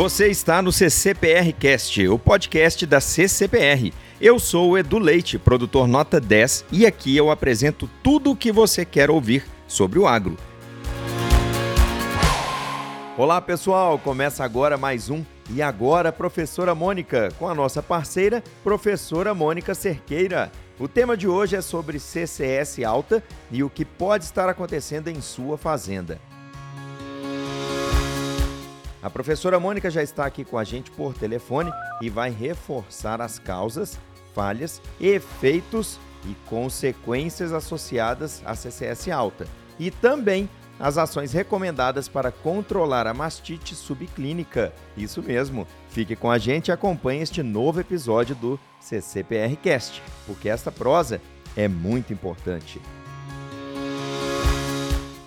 Você está no CCPR Cast, o podcast da CCPR. Eu sou o Edu Leite, produtor nota 10, e aqui eu apresento tudo o que você quer ouvir sobre o agro. Olá pessoal, começa agora mais um E Agora Professora Mônica, com a nossa parceira, Professora Mônica Cerqueira. O tema de hoje é sobre CCS alta e o que pode estar acontecendo em sua fazenda. A professora Mônica já está aqui com a gente por telefone e vai reforçar as causas, falhas, efeitos e consequências associadas à CCS alta e também as ações recomendadas para controlar a mastite subclínica. Isso mesmo. Fique com a gente e acompanhe este novo episódio do CCPR Cast, porque esta prosa é muito importante.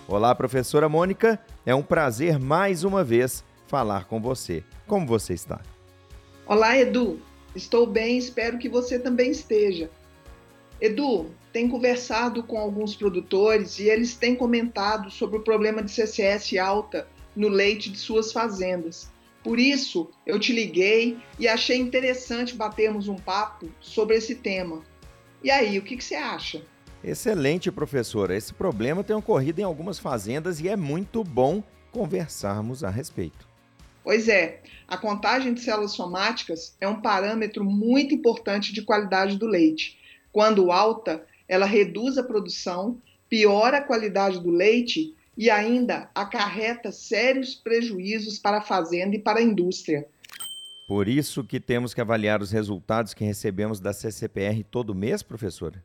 Olá, professora Mônica. É um prazer mais uma vez falar com você. Como você está? Olá, Edu. Estou bem, espero que você também esteja. Edu, tem conversado com alguns produtores e eles têm comentado sobre o problema de CCS alta no leite de suas fazendas. Por isso, eu te liguei e achei interessante batermos um papo sobre esse tema. E aí, o que, que você acha? Excelente, professora. Esse problema tem ocorrido em algumas fazendas e é muito bom conversarmos a respeito. Pois é, a contagem de células somáticas é um parâmetro muito importante de qualidade do leite. Quando alta, ela reduz a produção, piora a qualidade do leite e ainda acarreta sérios prejuízos para a fazenda e para a indústria. Por isso que temos que avaliar os resultados que recebemos da CCPR todo mês, professora?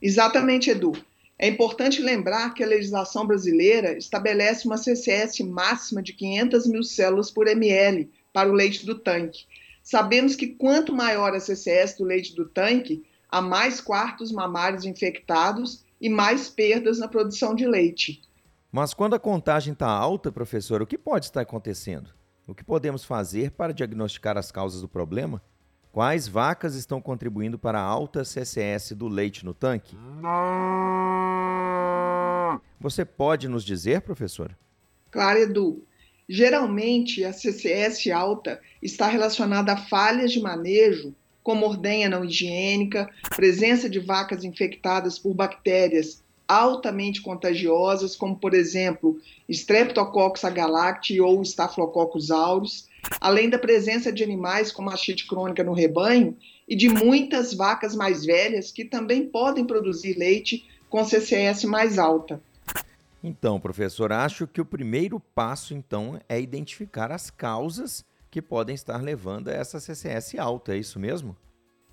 Exatamente, Edu. É importante lembrar que a legislação brasileira estabelece uma CCS máxima de 500 mil células por ml para o leite do tanque. Sabemos que quanto maior a CCS do leite do tanque, há mais quartos mamários infectados e mais perdas na produção de leite. Mas quando a contagem está alta, professor, o que pode estar acontecendo? O que podemos fazer para diagnosticar as causas do problema? Quais vacas estão contribuindo para a alta CCS do leite no tanque? Você pode nos dizer, professora? Claro, Edu. Geralmente, a CCS alta está relacionada a falhas de manejo, como ordenha não higiênica, presença de vacas infectadas por bactérias altamente contagiosas, como, por exemplo, Streptococcus agalacti ou Staphylococcus aureus, além da presença de animais com mastite crônica no rebanho e de muitas vacas mais velhas que também podem produzir leite com CCS mais alta. Então, professor, acho que o primeiro passo então é identificar as causas que podem estar levando a essa CCS alta, é isso mesmo?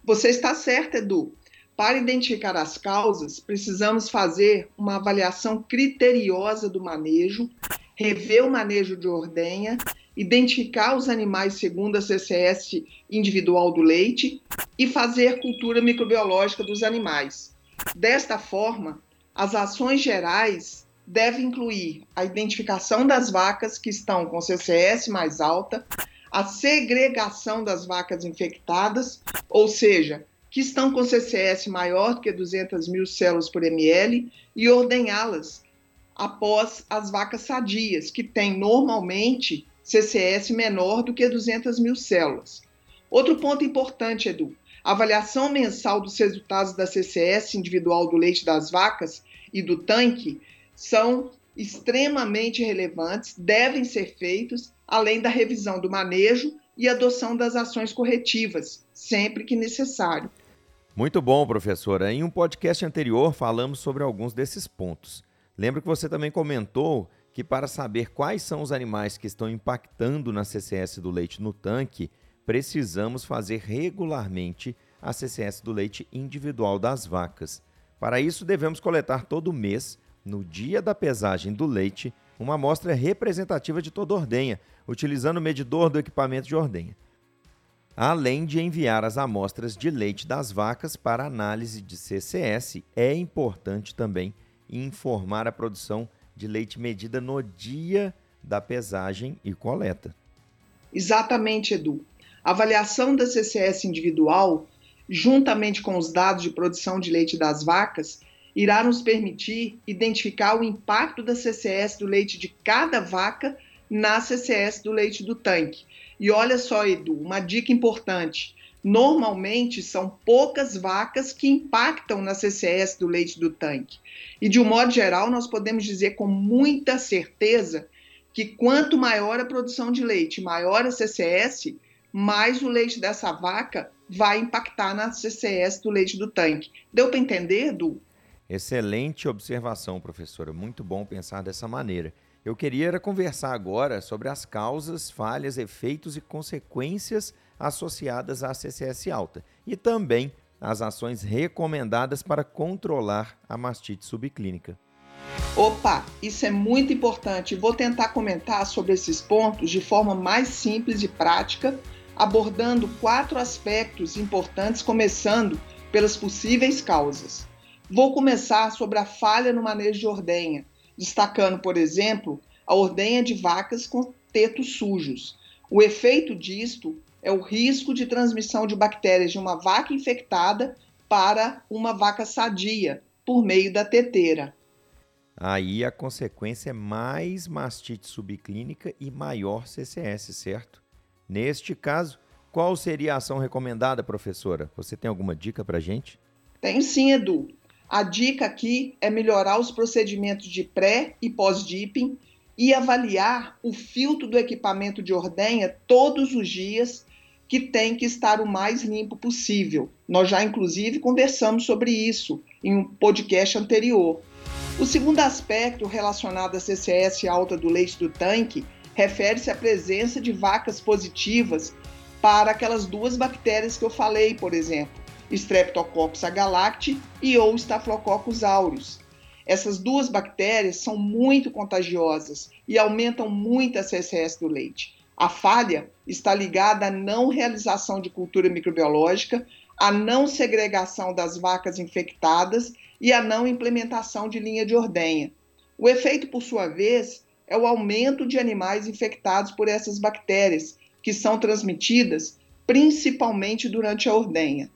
Você está certo, Edu. Para identificar as causas, precisamos fazer uma avaliação criteriosa do manejo, rever o manejo de ordenha identificar os animais segundo a CCS individual do leite e fazer cultura microbiológica dos animais. Desta forma, as ações gerais devem incluir a identificação das vacas que estão com CCS mais alta, a segregação das vacas infectadas, ou seja, que estão com CCS maior que 200 mil células por ml, e ordenhá-las após as vacas sadias, que têm normalmente CCS menor do que 200 mil células. Outro ponto importante, Edu, a avaliação mensal dos resultados da CCS individual do leite das vacas e do tanque são extremamente relevantes, devem ser feitos, além da revisão do manejo e adoção das ações corretivas, sempre que necessário. Muito bom, professora. Em um podcast anterior falamos sobre alguns desses pontos. Lembro que você também comentou que para saber quais são os animais que estão impactando na CCS do leite no tanque, precisamos fazer regularmente a CCS do leite individual das vacas. Para isso, devemos coletar todo mês, no dia da pesagem do leite, uma amostra representativa de toda ordenha, utilizando o medidor do equipamento de ordenha. Além de enviar as amostras de leite das vacas para análise de CCS, é importante também informar a produção de leite medida no dia da pesagem e coleta. Exatamente, Edu. A avaliação da CCS individual, juntamente com os dados de produção de leite das vacas, irá nos permitir identificar o impacto da CCS do leite de cada vaca na CCS do leite do tanque, E olha só, Edu, uma dica importante. Normalmente são poucas vacas que impactam na CCS do leite do tanque. E de um modo geral, nós podemos dizer com muita certeza que quanto maior a produção de leite, maior a CCS, mais o leite dessa vaca vai impactar na CCS do leite do tanque. Deu para entender, Edu? Excelente observação, professora. Muito bom pensar dessa maneira. Eu queria conversar agora sobre as causas, falhas, efeitos e consequências associadas à CCS alta e também as ações recomendadas para controlar a mastite subclínica. Opa, isso é muito importante. Vou tentar comentar sobre esses pontos de forma mais simples e prática, abordando quatro aspectos importantes, começando pelas possíveis causas. Vou começar sobre a falha no manejo de ordenha, destacando, por exemplo, a ordenha de vacas com tetos sujos. O efeito disto é o risco de transmissão de bactérias de uma vaca infectada para uma vaca sadia por meio da teteira. Aí a consequência é mais mastite subclínica e maior CCS, certo? Neste caso, qual seria a ação recomendada, professora? Você tem alguma dica para gente? Tenho sim, Edu. A dica aqui é melhorar os procedimentos de pré e pós-dipping e avaliar o filtro do equipamento de ordenha todos os dias, que tem que estar o mais limpo possível. Nós já, inclusive, conversamos sobre isso em um podcast anterior. O segundo aspecto relacionado à CCS alta do leite do tanque refere-se à presença de vacas positivas para aquelas duas bactérias que eu falei, por exemplo, Streptococcus agalacti e ou Staphylococcus aureus. Essas duas bactérias são muito contagiosas e aumentam muito a CCS do leite. A falha está ligada à não realização de cultura microbiológica, à não segregação das vacas infectadas e à não implementação de linha de ordenha. O efeito, por sua vez, é o aumento de animais infectados por essas bactérias, que são transmitidas principalmente durante a ordenha.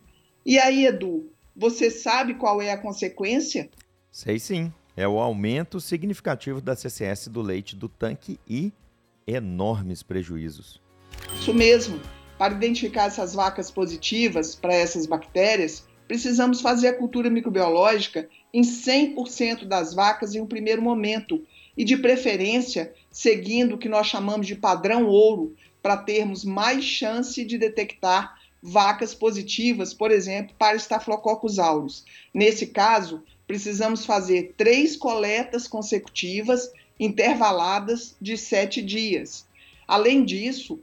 E aí, Edu, você sabe qual é a consequência? Sei sim. É o aumento significativo da CCS do leite do tanque e enormes prejuízos. Isso mesmo. Para identificar essas vacas positivas para essas bactérias, precisamos fazer a cultura microbiológica em 100% das vacas em um primeiro momento e, de preferência, seguindo o que nós chamamos de padrão ouro, para termos mais chance de detectar vacas positivas, por exemplo, para Staphylococcus aureus. Nesse caso, precisamos fazer três coletas consecutivas, intervaladas de sete dias. Além disso,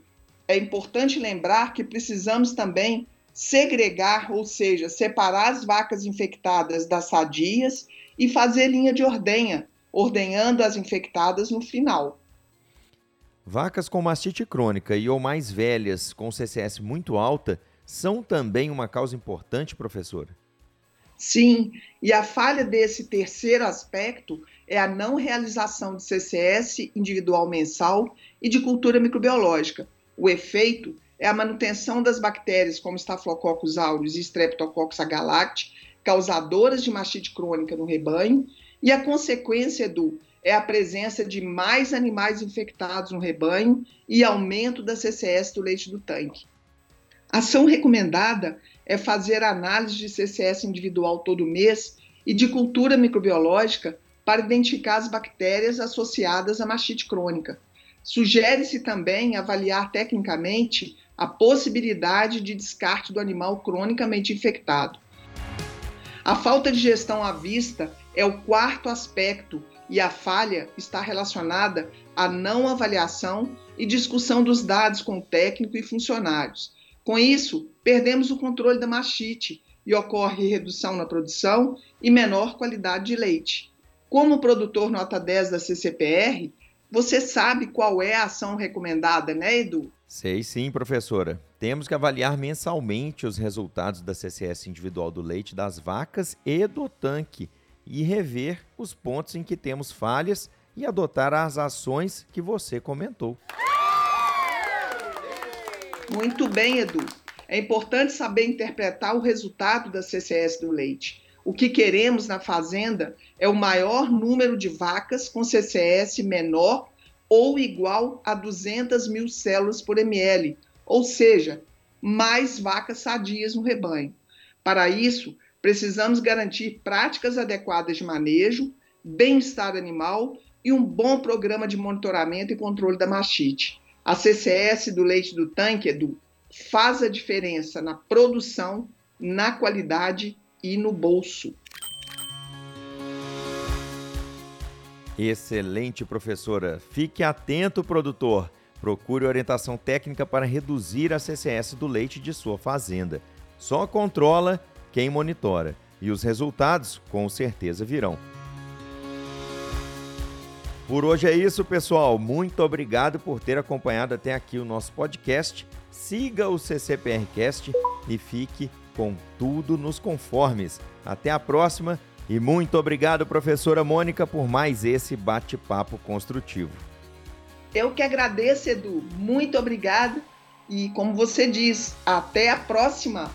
é importante lembrar que precisamos também segregar, ou seja, separar as vacas infectadas das sadias e fazer linha de ordenha, ordenhando as infectadas no final. Vacas com mastite crônica e ou mais velhas com CCS muito alta são também uma causa importante, professora? Sim, e a falha desse terceiro aspecto é a não realização de CCS individual mensal e de cultura microbiológica. O efeito é a manutenção das bactérias como Staphylococcus aureus e Streptococcus agalacti, causadoras de mastite crônica no rebanho, e a consequência do é a presença de mais animais infectados no rebanho e aumento da CCS do leite do tanque. Ação recomendada é fazer análise de CCS individual todo mês e de cultura microbiológica para identificar as bactérias associadas à mastite crônica. Sugere-se também avaliar tecnicamente a possibilidade de descarte do animal cronicamente infectado. A falta de gestão à vista é o quarto aspecto e a falha está relacionada à não avaliação e discussão dos dados com o técnico e funcionários. Com isso, perdemos o controle da mastite e ocorre redução na produção e menor qualidade de leite. Como produtor nota 10 da CCPR, você sabe qual é a ação recomendada, né, Edu? Sei sim, professora. Temos que avaliar mensalmente os resultados da CCS individual do leite das vacas e do tanque e rever os pontos em que temos falhas e adotar as ações que você comentou. Muito bem, Edu. É importante saber interpretar o resultado da CCS do leite. O que queremos na fazenda é o maior número de vacas com CCS menor ou igual a 200 mil células por ml, ou seja, mais vacas sadias no rebanho. Para isso, precisamos garantir práticas adequadas de manejo, bem-estar animal e um bom programa de monitoramento e controle da mastite. A CCS do leite do tanque, Edu, faz a diferença na produção, na qualidade e no bolso. Excelente, professora. Fique atento, produtor. Procure orientação técnica para reduzir a CCS do leite de sua fazenda. Só controla quem monitora. E os resultados, com certeza, virão. Por hoje é isso, pessoal. Muito obrigado por ter acompanhado até aqui o nosso podcast. Siga o CCPRcast e fique com tudo nos conformes. Até a próxima e muito obrigado, professora Mônica, por mais esse bate-papo construtivo. Eu que agradeço, Edu. Muito obrigado. E como você diz, até a próxima.